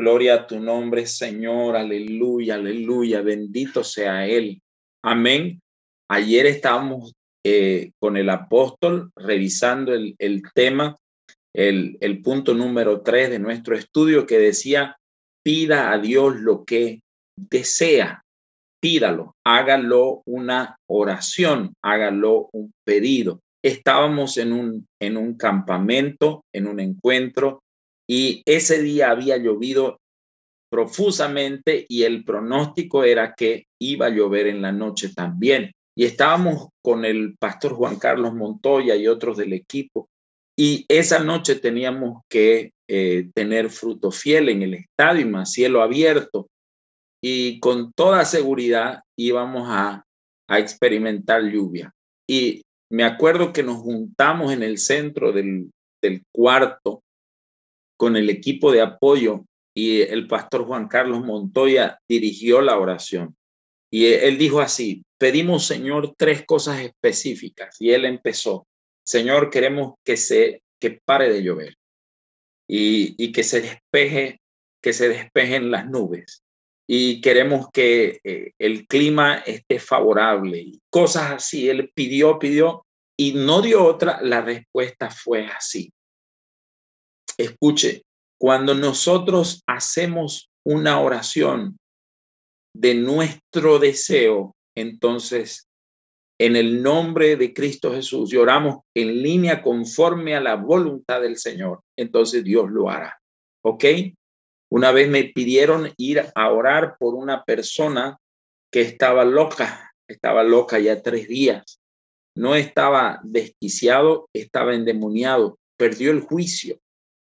Gloria a tu nombre, Señor. Aleluya, aleluya. Bendito sea Él. Amén. Ayer estábamos eh, con el apóstol revisando el, el tema, el, el punto número tres de nuestro estudio que decía, pida a Dios lo que desea, pídalo, hágalo una oración, hágalo un pedido. Estábamos en un, en un campamento, en un encuentro, y ese día había llovido profusamente y el pronóstico era que iba a llover en la noche también. Y estábamos con el pastor Juan Carlos Montoya y otros del equipo. Y esa noche teníamos que eh, tener fruto fiel en el estadio más cielo abierto. Y con toda seguridad íbamos a, a experimentar lluvia. Y me acuerdo que nos juntamos en el centro del, del cuarto con el equipo de apoyo y el pastor Juan Carlos Montoya dirigió la oración. Y él dijo así, pedimos, Señor, tres cosas específicas. Y él empezó, Señor, queremos que se que pare de llover y, que se despeje, que se despejen las nubes. Y queremos que eh, el clima esté favorable y cosas así. Él pidió, pidió y no dio otra. La respuesta fue así. Escuche, cuando nosotros hacemos una oración de nuestro deseo, entonces en el nombre de Cristo Jesús lloramos en línea conforme a la voluntad del Señor, entonces Dios lo hará. ¿Ok? Una vez me pidieron ir a orar por una persona que estaba loca, estaba loca ya tres días. No estaba desquiciado, estaba endemoniado, perdió el juicio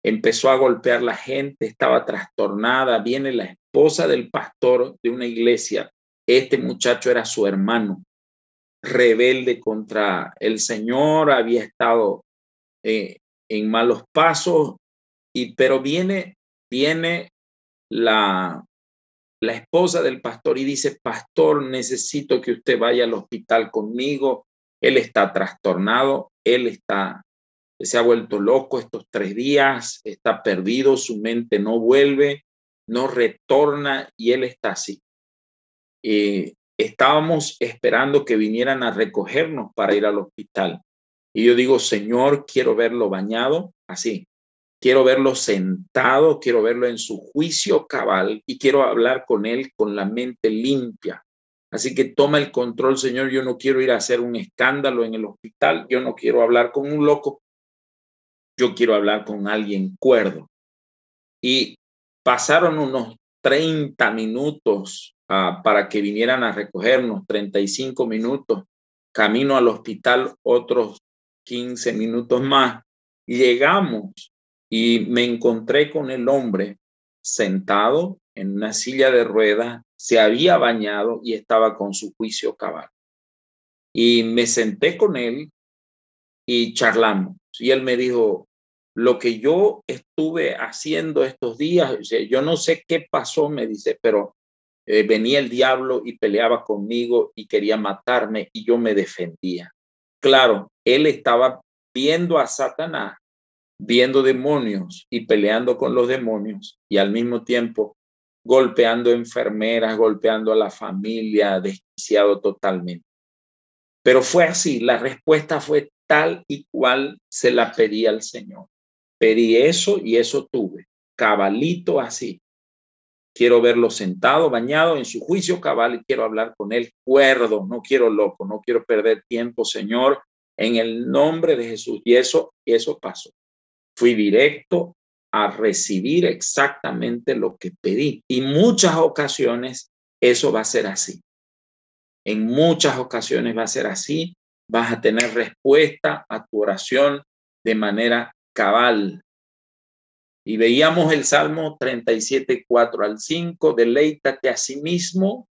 empezó a golpear la gente, estaba trastornada, viene la esposa del pastor de una iglesia, este muchacho era su hermano, rebelde contra el Señor, había estado eh, en malos pasos, y, pero viene, viene la, la esposa del pastor y dice, pastor, necesito que usted vaya al hospital conmigo, él está trastornado, él está se ha vuelto loco estos tres días, está perdido, su mente no vuelve, no retorna y él está así. Eh, estábamos esperando que vinieran a recogernos para ir al hospital. Y yo digo, Señor, quiero verlo bañado, así. Quiero verlo sentado, quiero verlo en su juicio cabal y quiero hablar con él con la mente limpia. Así que toma el control, Señor. Yo no quiero ir a hacer un escándalo en el hospital. Yo no quiero hablar con un loco yo quiero hablar con alguien cuerdo. Y pasaron unos 30 minutos ah, para que vinieran a recogernos, 35 minutos, camino al hospital otros 15 minutos más. Llegamos y me encontré con el hombre sentado en una silla de ruedas, se había bañado y estaba con su juicio cabal. Y me senté con él y charlamos. Y él me dijo, lo que yo estuve haciendo estos días, yo no sé qué pasó, me dice, pero eh, venía el diablo y peleaba conmigo y quería matarme y yo me defendía. Claro, él estaba viendo a Satanás, viendo demonios y peleando con los demonios y al mismo tiempo golpeando enfermeras, golpeando a la familia, desquiciado totalmente. Pero fue así, la respuesta fue tal y cual se la pedía al Señor. Pedí eso y eso tuve, cabalito así. Quiero verlo sentado, bañado en su juicio cabal y quiero hablar con él cuerdo, no quiero loco, no quiero perder tiempo, Señor, en el nombre de Jesús. Y eso, eso pasó. Fui directo a recibir exactamente lo que pedí. Y muchas ocasiones eso va a ser así. En muchas ocasiones va a ser así vas a tener respuesta a tu oración de manera cabal. Y veíamos el Salmo 37, 4 al 5, deleítate a sí mismo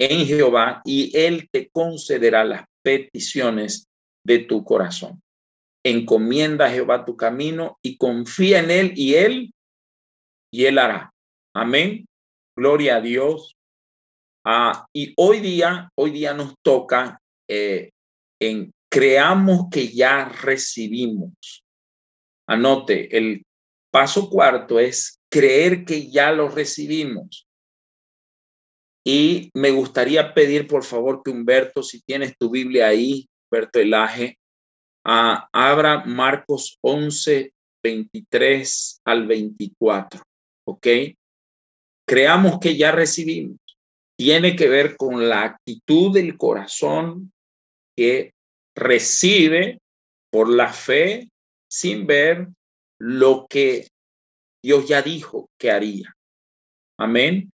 en Jehová y Él te concederá las peticiones de tu corazón. Encomienda a Jehová tu camino y confía en Él y Él, y Él hará. Amén. Gloria a Dios. Ah, y hoy día, hoy día nos toca eh, creamos que ya recibimos. Anote, el paso cuarto es creer que ya lo recibimos. Y me gustaría pedir, por favor, que Humberto, si tienes tu Biblia ahí, Humberto Elaje, uh, abra Marcos 11, 23 al 24. ¿Ok? Creamos que ya recibimos. Tiene que ver con la actitud del corazón que recibe por la fe sin ver lo que Dios ya dijo que haría. Amén.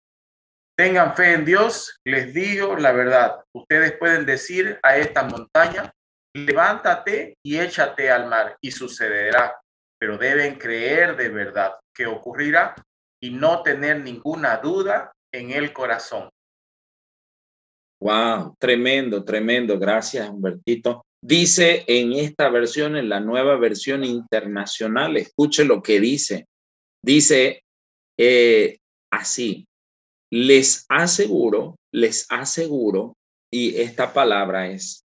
Tengan fe en Dios, les digo la verdad. Ustedes pueden decir a esta montaña, levántate y échate al mar y sucederá, pero deben creer de verdad que ocurrirá y no tener ninguna duda en el corazón. Wow, tremendo, tremendo. Gracias, Humbertito. Dice en esta versión, en la nueva versión internacional, escuche lo que dice. Dice eh, así, les aseguro, les aseguro, y esta palabra es,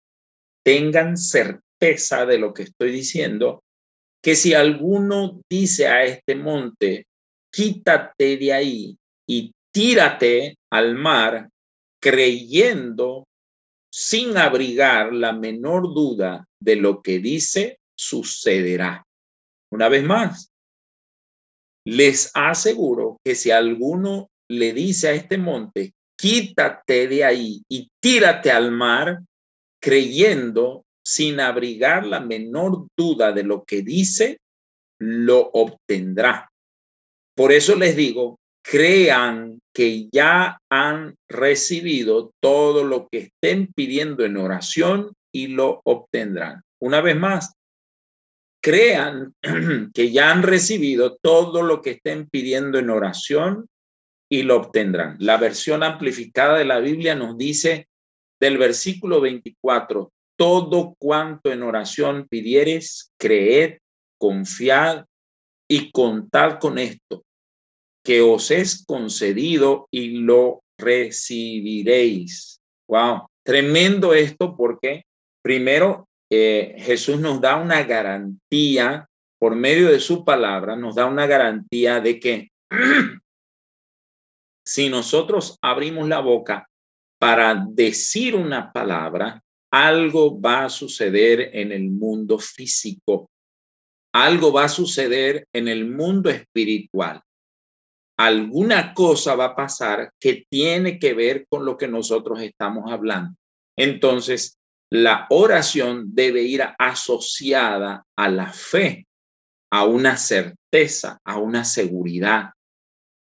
tengan certeza de lo que estoy diciendo, que si alguno dice a este monte, quítate de ahí y tírate al mar, creyendo sin abrigar la menor duda de lo que dice, sucederá. Una vez más, les aseguro que si alguno le dice a este monte, quítate de ahí y tírate al mar, creyendo sin abrigar la menor duda de lo que dice, lo obtendrá. Por eso les digo, crean que ya han recibido todo lo que estén pidiendo en oración y lo obtendrán. Una vez más, crean que ya han recibido todo lo que estén pidiendo en oración y lo obtendrán. La versión amplificada de la Biblia nos dice del versículo 24, todo cuanto en oración pidieres, creed, confiad y contad con esto, que os es concedido y lo recibiréis. Wow, tremendo esto porque primero eh, Jesús nos da una garantía por medio de su palabra, nos da una garantía de que si nosotros abrimos la boca para decir una palabra, algo va a suceder en el mundo físico, algo va a suceder en el mundo espiritual. Alguna cosa va a pasar que tiene que ver con lo que nosotros estamos hablando. Entonces, la oración debe ir asociada a la fe, a una certeza, a una seguridad.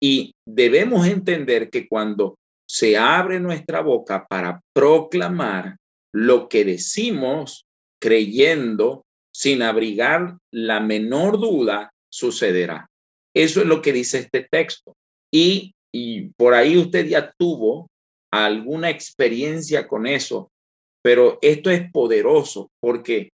Y debemos entender que cuando se abre nuestra boca para proclamar lo que decimos, creyendo, sin abrigar la menor duda, sucederá. Eso es lo que dice este texto. Y, y por ahí usted ya tuvo alguna experiencia con eso pero esto es poderoso porque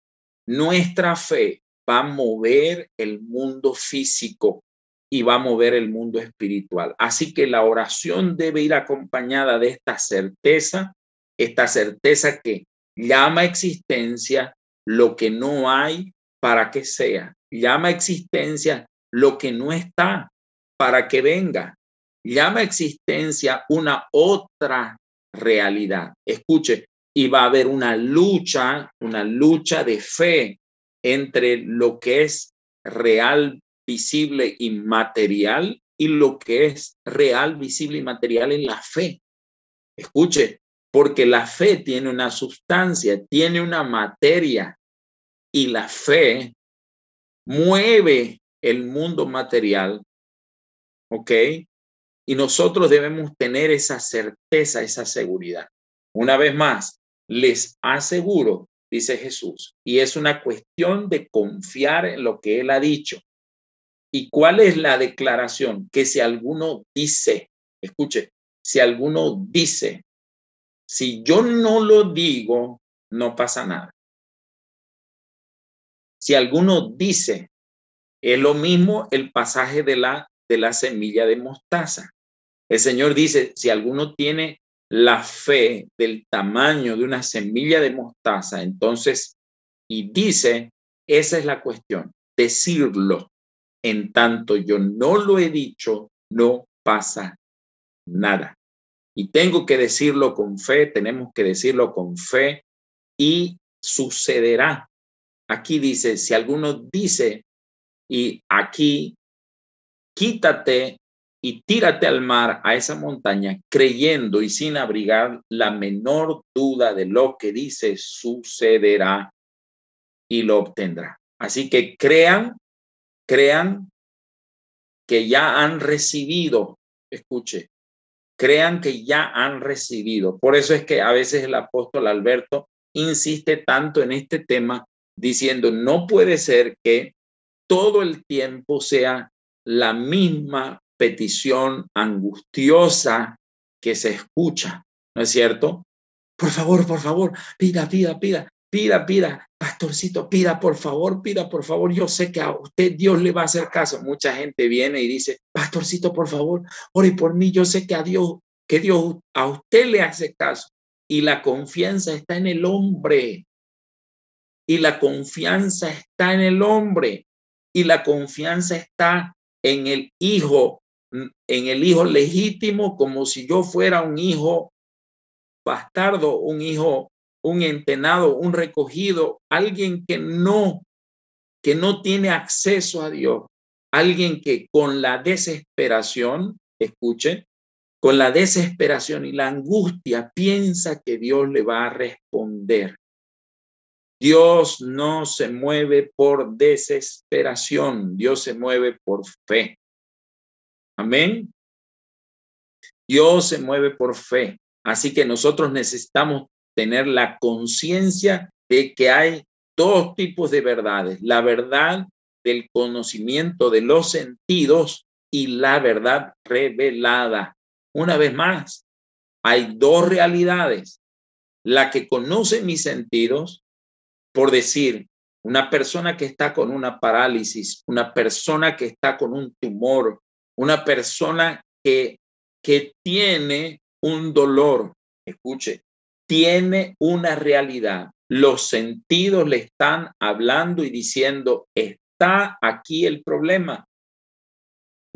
nuestra fe va a mover el mundo físico y va a mover el mundo espiritual. Así que la oración debe ir acompañada de esta certeza, esta certeza que llama existencia lo que no hay para que sea, llama existencia lo que no está para que venga, llama existencia una otra realidad. Escuche, y va a haber una lucha, una lucha de fe entre lo que es real, visible y material y lo que es real, visible y material en la fe. Escuche, porque la fe tiene una sustancia, tiene una materia y la fe mueve el mundo material, ¿ok? Y nosotros debemos tener esa certeza, esa seguridad. Una vez más, les aseguro, dice Jesús, y es una cuestión de confiar en lo que Él ha dicho. ¿Y cuál es la declaración? Que si alguno dice, escuche, si alguno dice, si yo no lo digo, no pasa nada. Si alguno dice, es lo mismo el pasaje de la, de la semilla de mostaza. El Señor dice, si alguno tiene la fe del tamaño de una semilla de mostaza, entonces, y dice, esa es la cuestión, decirlo. en tanto yo no lo he dicho, no pasa nada. Y tengo que decirlo con fe, tenemos que decirlo con fe y sucederá. Aquí dice, si alguno dice, y aquí, quítate y tírate al mar, a esa montaña, creyendo y sin abrigar la menor duda de lo que dice, sucederá y lo obtendrá. Así que crean, crean que ya han recibido, escuche, crean que ya han recibido. Por eso es que a veces el apóstol Alberto insiste tanto en este tema, diciendo, no puede ser que todo el tiempo sea la misma petición angustiosa que se escucha, ¿no es cierto? Por favor, por favor, pida, pida, pida, pida, pida, pastorcito, pida, por favor, pida, por favor. Yo sé que a usted Dios le va a hacer caso. Mucha gente viene y dice, pastorcito, por favor, ore por mí. Yo sé que a Dios, que Dios a usted le hace caso. Y la confianza está en el hombre. Y la confianza está en el hombre. Y la confianza está en el hijo en el hijo legítimo como si yo fuera un hijo bastardo, un hijo, un entenado, un recogido, alguien que no, que no tiene acceso a Dios, alguien que con la desesperación, escuche, con la desesperación y la angustia piensa que Dios le va a responder. Dios no se mueve por desesperación, Dios se mueve por fe. Amén. Dios se mueve por fe. Así que nosotros necesitamos tener la conciencia de que hay dos tipos de verdades. La verdad del conocimiento de los sentidos y la verdad revelada. Una vez más, hay dos realidades. La que conoce mis sentidos, por decir, una persona que está con una parálisis, una persona que está con un tumor, una persona que, que tiene un dolor, escuche, tiene una realidad. Los sentidos le están hablando y diciendo, está aquí el problema.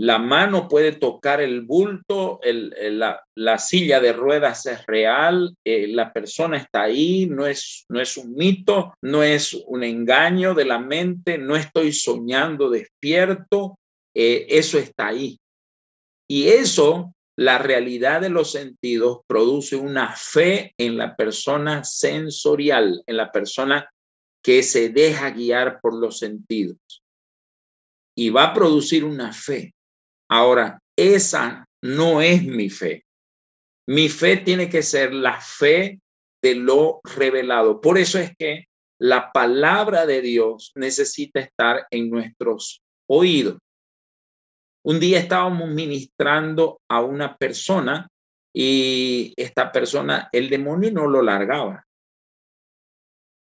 La mano puede tocar el bulto, la, silla de ruedas es real, eh, la persona está ahí, no es, un mito, no es un engaño de la mente, no estoy soñando despierto, eh, eso está ahí. Y eso, la realidad de los sentidos, produce una fe en la persona sensorial, en la persona que se deja guiar por los sentidos. Y va a producir una fe. Ahora, esa no es mi fe. Mi fe tiene que ser la fe de lo revelado. Por eso es que la palabra de Dios necesita estar en nuestros oídos. Un día estábamos ministrando a una persona y esta persona, el demonio no lo largaba.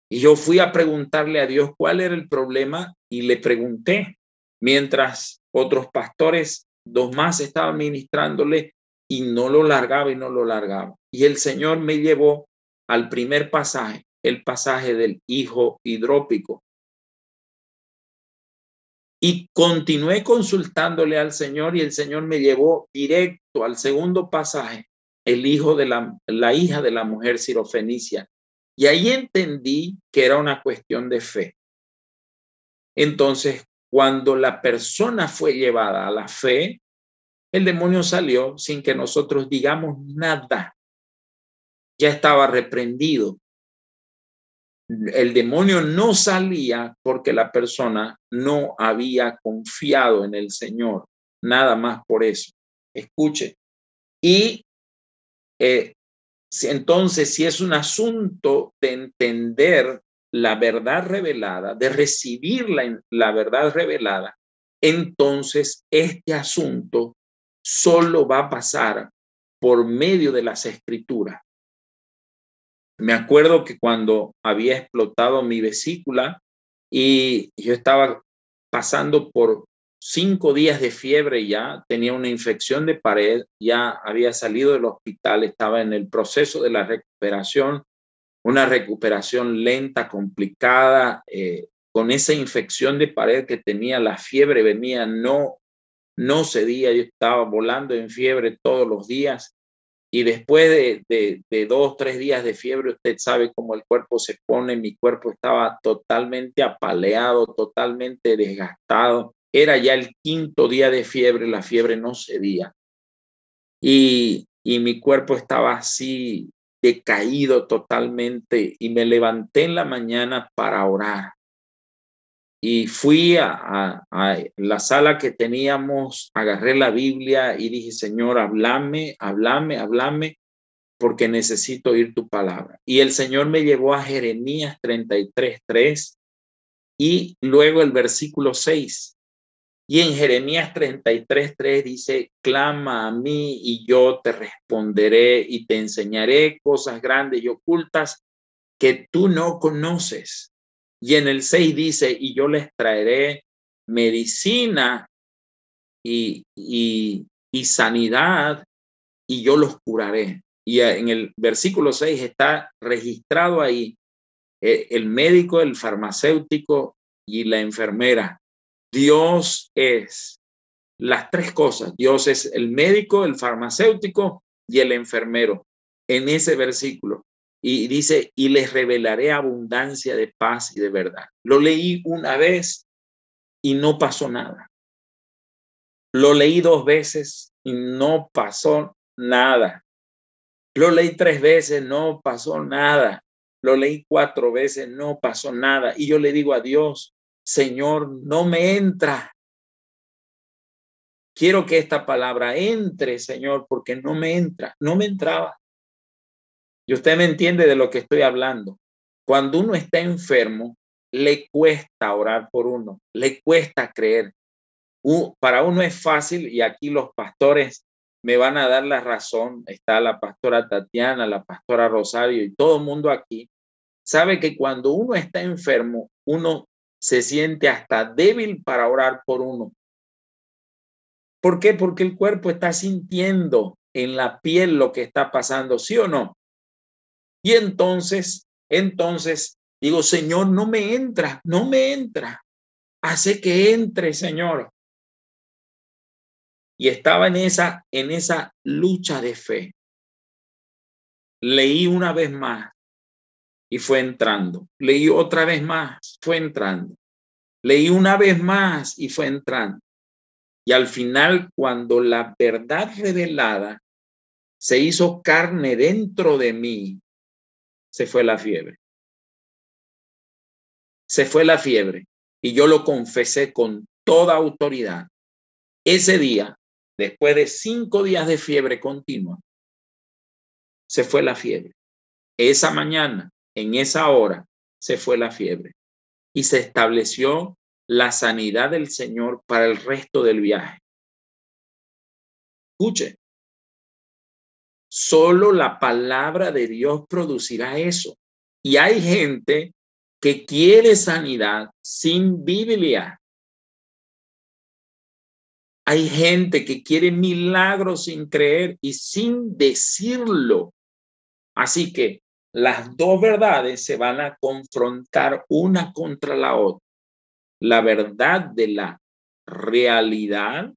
Y yo fui a preguntarle a Dios cuál era el problema y le pregunté, mientras otros pastores, dos más, estaban ministrándole y no lo largaba y no lo largaba. Y el Señor me llevó al primer pasaje, el pasaje del hijo hidrópico. Y continué consultándole al Señor y el Señor me llevó directo al segundo pasaje, el hijo de la, la hija de la mujer sirofenicia. Y ahí entendí que era una cuestión de fe. Entonces, cuando la persona fue llevada a la fe, el demonio salió sin que nosotros digamos nada. Ya estaba reprendido el demonio no salía porque la persona no había confiado en el Señor, nada más por eso. Escuche. Y eh, entonces, si es un asunto de entender la verdad revelada, de recibir la, la verdad revelada, entonces este asunto solo va a pasar por medio de las escrituras. Me acuerdo que cuando había explotado mi vesícula y yo estaba pasando por cinco días de fiebre ya, tenía una infección de pared, ya había salido del hospital, estaba en el proceso de la recuperación, una recuperación lenta, complicada, eh, con esa infección de pared que tenía, la fiebre venía, no, no cedía, yo estaba volando en fiebre todos los días. Y después de, de, de dos, tres días de fiebre, usted sabe cómo el cuerpo se pone, mi cuerpo estaba totalmente apaleado, totalmente desgastado. Era ya el quinto día de fiebre, la fiebre no cedía. Y, y mi cuerpo estaba así decaído totalmente y me levanté en la mañana para orar. Y fui a, la sala que teníamos, agarré la Biblia y dije, Señor, háblame, háblame, háblame, porque necesito oír tu palabra. Y el Señor me llevó a Jeremías 33, 3 y luego el versículo 6. Y en Jeremías 33, 3 dice, clama a mí y yo te responderé y te enseñaré cosas grandes y ocultas que tú no conoces. Y en el 6 dice, y yo les traeré medicina y, y, y sanidad y yo los curaré. Y en el versículo 6 está registrado ahí eh, el médico, el farmacéutico y la enfermera Dios es las tres cosas. Dios es el médico, el farmacéutico y el enfermero en ese versículo. Y dice, y les revelaré abundancia de paz y de verdad. Lo leí una vez y no pasó nada. Lo leí dos veces y no pasó nada. Lo leí tres veces, no pasó nada. Lo leí cuatro veces, no pasó nada. Y yo le digo a Dios, Señor, no me entra. Quiero que esta palabra entre, Señor, porque no me entra, no me entraba. Y usted me entiende de lo que estoy hablando. Cuando uno está enfermo, le cuesta orar por uno, le cuesta creer. Para uno es fácil y aquí los pastores me van a dar la razón. Está la pastora Tatiana, la pastora Rosario y todo el mundo aquí. Sabe que cuando uno está enfermo, uno se siente hasta débil para orar por uno. ¿Por qué? Porque el cuerpo está sintiendo en la piel lo que está pasando, ¿sí o no? Y entonces, entonces digo, Señor, no me entra, no me entra. Hace que entre, Señor. Y estaba en esa en esa lucha de fe. Leí una vez más y fue entrando. Leí otra vez más, fue entrando. Leí una vez más y fue entrando. Y al final, cuando la verdad revelada se hizo carne dentro de mí, se fue la fiebre. Se fue la fiebre. Y yo lo confesé con toda autoridad. Ese día, después de cinco días de fiebre continua, se fue la fiebre. Esa mañana en esa hora se fue la fiebre y se estableció la sanidad del Señor para el resto del viaje. Escuche, solo la palabra de Dios producirá eso. Y hay gente que quiere sanidad sin Biblia. Hay gente que quiere milagros sin creer y sin decirlo. Así que las dos verdades se van a confrontar una contra la otra. La verdad de la realidad,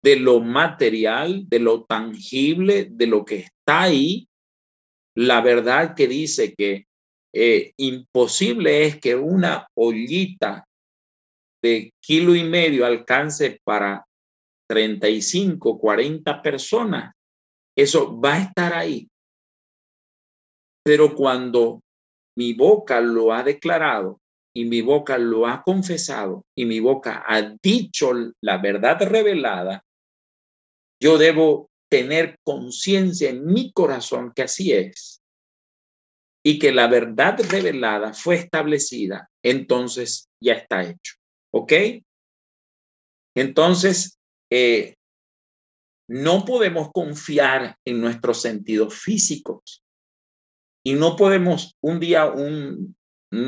de lo material, de lo tangible, de lo que está ahí. La verdad que dice que eh, imposible es que una ollita de kilo y medio alcance para 35, 40 personas. Eso va a estar ahí. Pero cuando mi boca lo ha declarado y mi boca lo ha confesado y mi boca ha dicho la verdad revelada, yo debo tener conciencia en mi corazón que así es y que la verdad revelada fue establecida, entonces ya está hecho. ¿Ok? Entonces, eh, no podemos confiar en nuestros sentidos físicos. Y no podemos, un día un,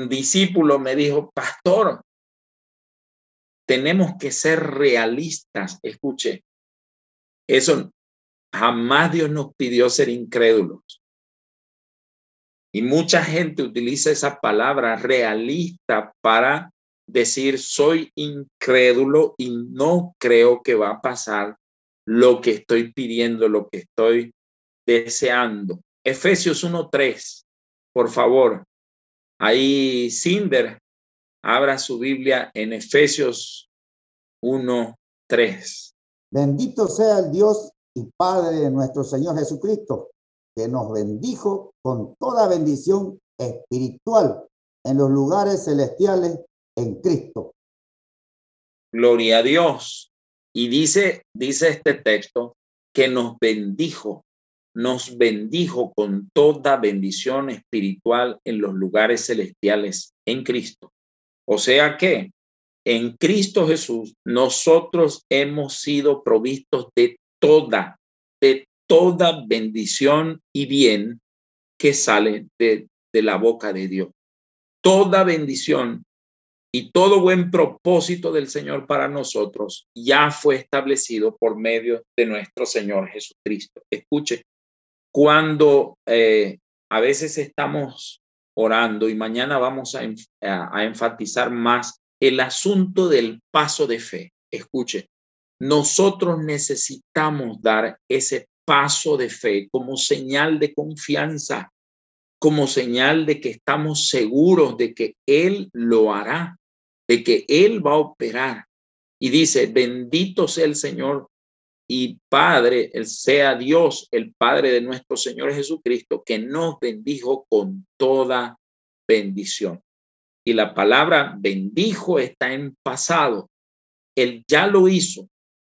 discípulo me dijo, pastor, tenemos que ser realistas. Escuche, eso jamás Dios nos pidió ser incrédulos. Y mucha gente utiliza esa palabra realista para decir soy incrédulo y no creo que va a pasar lo que estoy pidiendo, lo que estoy deseando. Efesios 1.3, por favor. Ahí Cinder abra su Biblia en Efesios 1.3. Bendito sea el Dios y Padre de nuestro Señor Jesucristo, que nos bendijo con toda bendición espiritual en los lugares celestiales en Cristo. Gloria a Dios. Y dice, dice este texto que nos bendijo, nos bendijo con toda bendición espiritual en los lugares celestiales en Cristo. O sea que en Cristo Jesús nosotros hemos sido provistos de toda, toda bendición y bien que sale de, de la boca de Dios. Toda bendición y todo buen propósito del Señor para nosotros ya fue establecido por medio de nuestro Señor Jesucristo. Escuche, cuando eh, a veces estamos orando y mañana vamos a, a enfatizar más el asunto del paso de fe. Escuche, nosotros necesitamos dar ese paso de fe como señal de confianza, como señal de que estamos seguros de que Él lo hará de que Él va a operar. Y dice, bendito sea el Señor y Padre, el sea Dios, el Padre de nuestro Señor Jesucristo, que nos bendijo con toda bendición. Y la palabra bendijo está en pasado. Él ya lo hizo,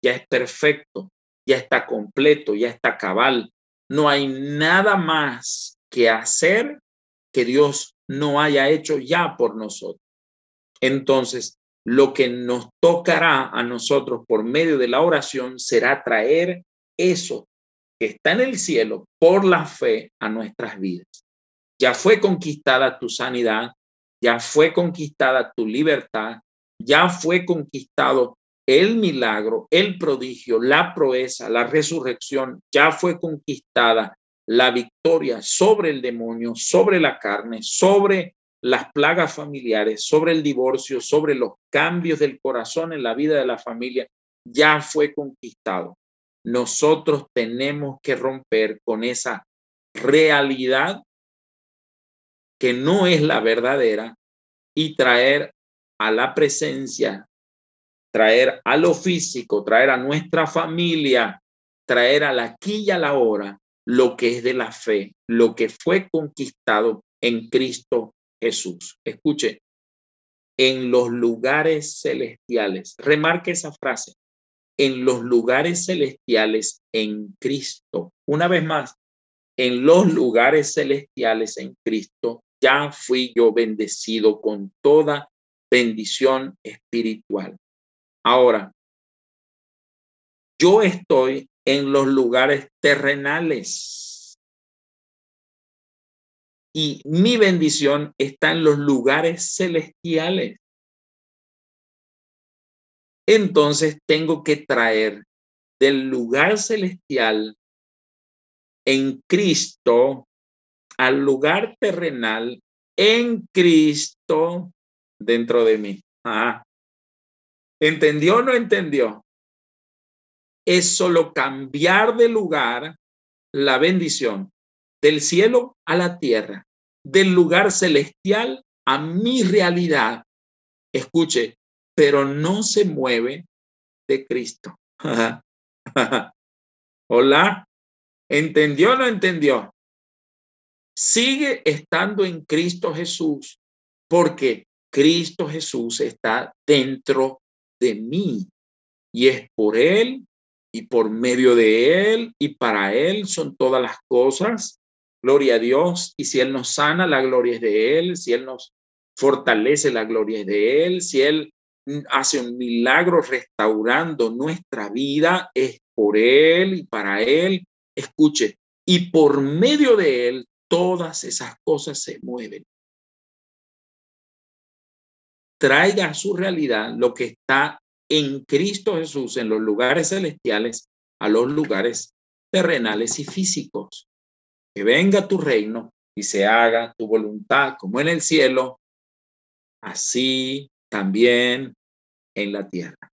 ya es perfecto, ya está completo, ya está cabal. No hay nada más que hacer que Dios no haya hecho ya por nosotros. Entonces, lo que nos tocará a nosotros por medio de la oración será traer eso que está en el cielo por la fe a nuestras vidas. Ya fue conquistada tu sanidad, ya fue conquistada tu libertad, ya fue conquistado el milagro, el prodigio, la proeza, la resurrección, ya fue conquistada la victoria sobre el demonio, sobre la carne, sobre las plagas familiares, sobre el divorcio, sobre los cambios del corazón en la vida de la familia, ya fue conquistado. Nosotros tenemos que romper con esa realidad que no es la verdadera y traer a la presencia, traer a lo físico, traer a nuestra familia, traer a la aquí y a la hora lo que es de la fe, lo que fue conquistado en Cristo Jesús. Escuche, en los lugares celestiales, remarque esa frase, en los lugares celestiales en Cristo. Una vez más, en los lugares celestiales en Cristo, ya fui yo bendecido con toda bendición espiritual. Ahora, yo estoy en los lugares terrenales y mi bendición está en los lugares celestiales. Entonces tengo que traer del lugar celestial en Cristo al lugar terrenal en Cristo dentro de mí. ¿Entendió o no entendió? Es solo cambiar de lugar la bendición del cielo a la tierra, del lugar celestial a mi realidad. Escuche, pero no se mueve de Cristo. Hola, ¿entendió o no entendió? Sigue estando en Cristo Jesús porque Cristo Jesús está dentro de mí y es por Él y por medio de Él y para Él son todas las cosas Gloria a Dios. Y si Él nos sana, la gloria es de Él. Si Él nos fortalece, la gloria es de Él. Si Él hace un milagro restaurando nuestra vida, es por Él y para Él. Escuche, y por medio de Él, todas esas cosas se mueven. Traiga a su realidad lo que está en Cristo Jesús en los lugares celestiales a los lugares terrenales y físicos que venga tu reino y se haga tu voluntad como en el cielo, así también en la tierra.